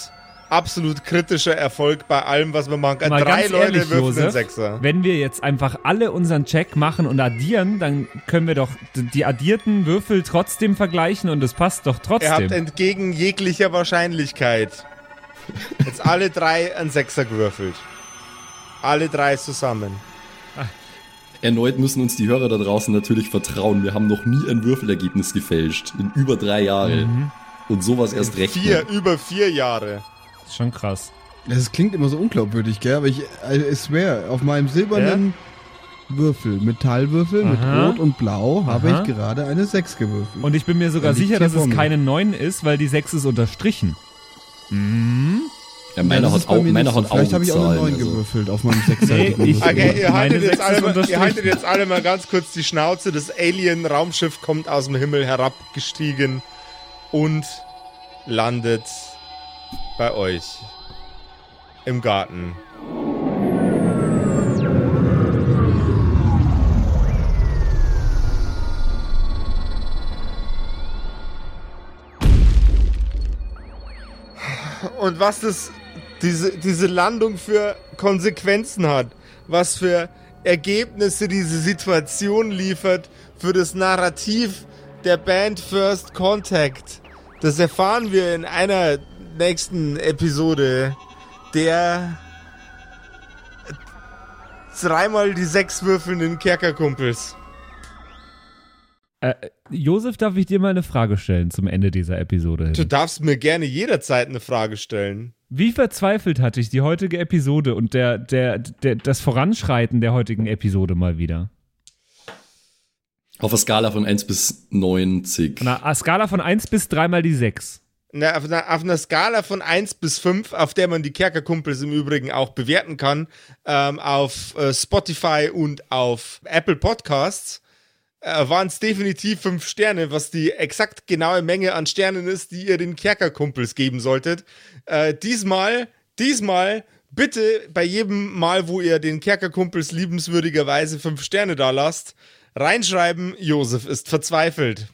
A: absolut kritischer Erfolg bei allem, was wir machen.
B: Mal
A: Drei
B: ganz
A: Leute
B: ehrlich,
A: würfeln
B: Josef,
A: einen Sechser.
B: Wenn wir jetzt einfach alle unseren Check machen und addieren, dann können wir doch die addierten Würfel trotzdem vergleichen und es passt doch
A: Ihr habt
B: trotzdem.
A: entgegen jeglicher Wahrscheinlichkeit jetzt alle drei einen Sechser gewürfelt. Alle drei zusammen.
C: Erneut müssen uns die Hörer da draußen natürlich vertrauen. Wir haben noch nie ein Würfelergebnis gefälscht. In über drei Jahren. Und sowas erst recht.
A: Vier, über vier Jahre.
B: Das ist schon krass.
D: Das klingt immer so unglaubwürdig, gell? Aber ich, I swear, auf meinem silbernen Würfel, Metallwürfel mit
B: Aha.
D: Rot und Blau, habe ich gerade eine 6 gewürfelt.
B: Und ich bin mir sogar
D: Ja,
B: sicher, dass es keine 9 ist, weil die 6 ist unterstrichen.
C: Ja, meiner
D: das
C: hat,
D: nicht so.
C: hat
D: Vielleicht habe ich auch eine 9
C: Augenzahlen, also.
D: gewürfelt auf meinem sechsseitigen
B: Nee, ich-.
A: Okay, ihr
B: Meine
A: haltet, jetzt alle mal, ihr haltet jetzt alle mal ganz kurz die Schnauze. Das Alien-Raumschiff kommt aus dem Himmel herabgestiegen und landet bei euch im Garten. Und was das, diese, diese Landung für Konsequenzen hat, was für Ergebnisse diese Situation liefert für das Narrativ der Band First Contact. Das erfahren wir in einer nächsten Episode der dreimal die sechs würfelnden Kerkerkumpels.
B: Äh, Josef, darf ich dir mal eine Frage stellen zum Ende dieser Episode?
A: Du darfst mir gerne jederzeit eine Frage stellen.
B: Wie verzweifelt hatte ich die heutige Episode und der, der, der, das Voranschreiten der heutigen Episode mal wieder?
C: Auf einer Skala von 1 bis 90.
B: Na, a Skala von 1 bis 3 mal die 6.
A: Na, auf, einer, auf einer Skala von 1 bis 5, auf der man die Kerkerkumpels im Übrigen auch bewerten kann, ähm, auf äh, Spotify und auf Apple Podcasts, äh, waren es definitiv 5 Sterne, was die exakt genaue Menge an Sternen ist, die ihr den Kerkerkumpels geben solltet. Äh, diesmal, diesmal bitte bei jedem Mal, wo ihr den Kerkerkumpels liebenswürdigerweise 5 Sterne da lasst, reinschreiben, Josef ist verzweifelt.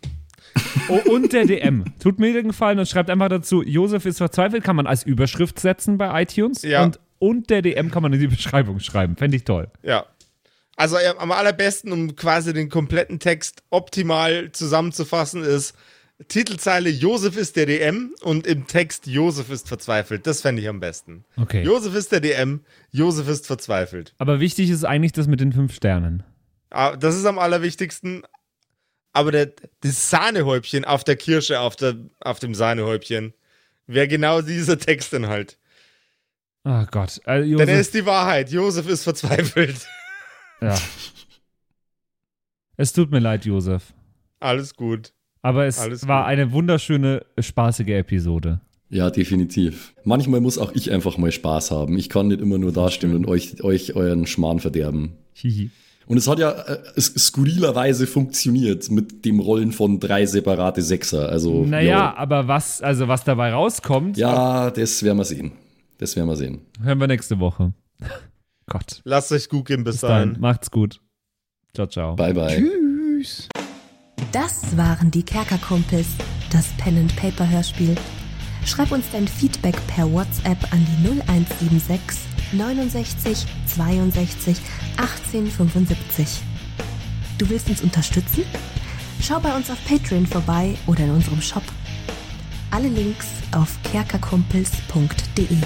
B: Oh, und der DM. Tut mir den Gefallen und schreibt einfach dazu, Josef ist verzweifelt, kann man als Überschrift setzen bei iTunes.
A: Ja.
B: Und, und der DM kann man in die Beschreibung schreiben. Fände ich toll.
A: Ja. Also äh, am allerbesten, um quasi den kompletten Text optimal zusammenzufassen, ist Titelzeile Josef ist der DM und im Text Josef ist verzweifelt. Das fände ich am besten.
B: Okay.
A: Josef ist der DM, Josef ist verzweifelt.
B: Aber wichtig ist eigentlich das mit den fünf Sternen.
A: Ah, Das ist am allerwichtigsten. Aber der, das Sahnehäubchen auf der Kirsche, auf, der, auf dem Sahnehäubchen, wäre genau dieser Textinhalt.
B: Oh Gott. Also,
A: Denn er ist die Wahrheit. Josef ist verzweifelt.
B: ja. Es tut mir leid, Josef.
A: Alles gut.
B: Aber es
A: Alles
B: war
A: gut.
B: eine wunderschöne, spaßige Episode.
C: Ja, definitiv. Manchmal muss auch ich einfach mal Spaß haben. Ich kann nicht immer nur dastehen und euch, euch euren Schmarrn verderben.
B: Hihi.
C: Und es hat ja äh, skurrilerweise funktioniert mit dem Rollen von drei separate Sechser. Also,
B: Naja, aber was, also was dabei rauskommt,
C: Ja, das werden wir sehen. Das werden wir sehen.
B: hören wir nächste Woche. Gott.
A: Lasst euch gut gehen bis,
B: Bis dann.
A: dahin.
B: Macht's gut. Ciao, ciao.
C: Bye, bye.
D: Tschüss.
E: Das waren die Kerkerkumpels, das Pen and Paper Hörspiel. Schreib uns dein Feedback per WhatsApp an die 0176 69 62 18 75. Du willst uns unterstützen? Schau bei uns auf Patreon vorbei oder in unserem Shop. Alle Links auf kerkerkumpels.de.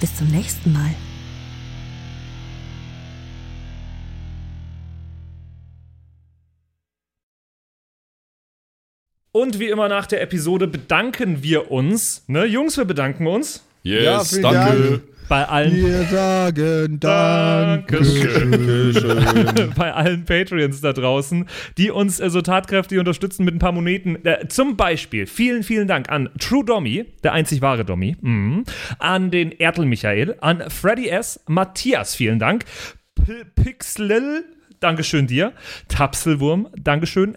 E: Bis zum nächsten Mal.
B: Und wie immer nach der Episode bedanken wir uns. Ne, Jungs, wir bedanken uns.
C: Yes,
D: vielen
C: danke.
B: Bei allen,
D: Wir sagen Dankeschön.
B: bei allen Patreons da draußen, die uns äh, so tatkräftig unterstützen mit ein paar Moneten. Äh, zum Beispiel vielen, vielen Dank an True Dommy, der einzig wahre Dommy, mhm. an den Ertel Michael, an Freddy S., Matthias, vielen Dank, P Pixlil, Dankeschön dir, Tapselwurm, Dankeschön,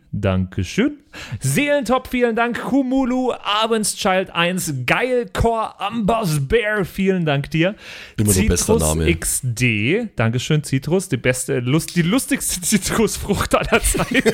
B: Dankeschön. Seelentop, vielen Dank. Humulu, Abendschild 1, Geilcore, Amboss Bear, vielen Dank dir.
C: Immer noch bester
B: Citrus
C: Name.
B: XD, Dankeschön, Citrus, die beste, Lust, die lustigste Zitrusfrucht aller Zeiten.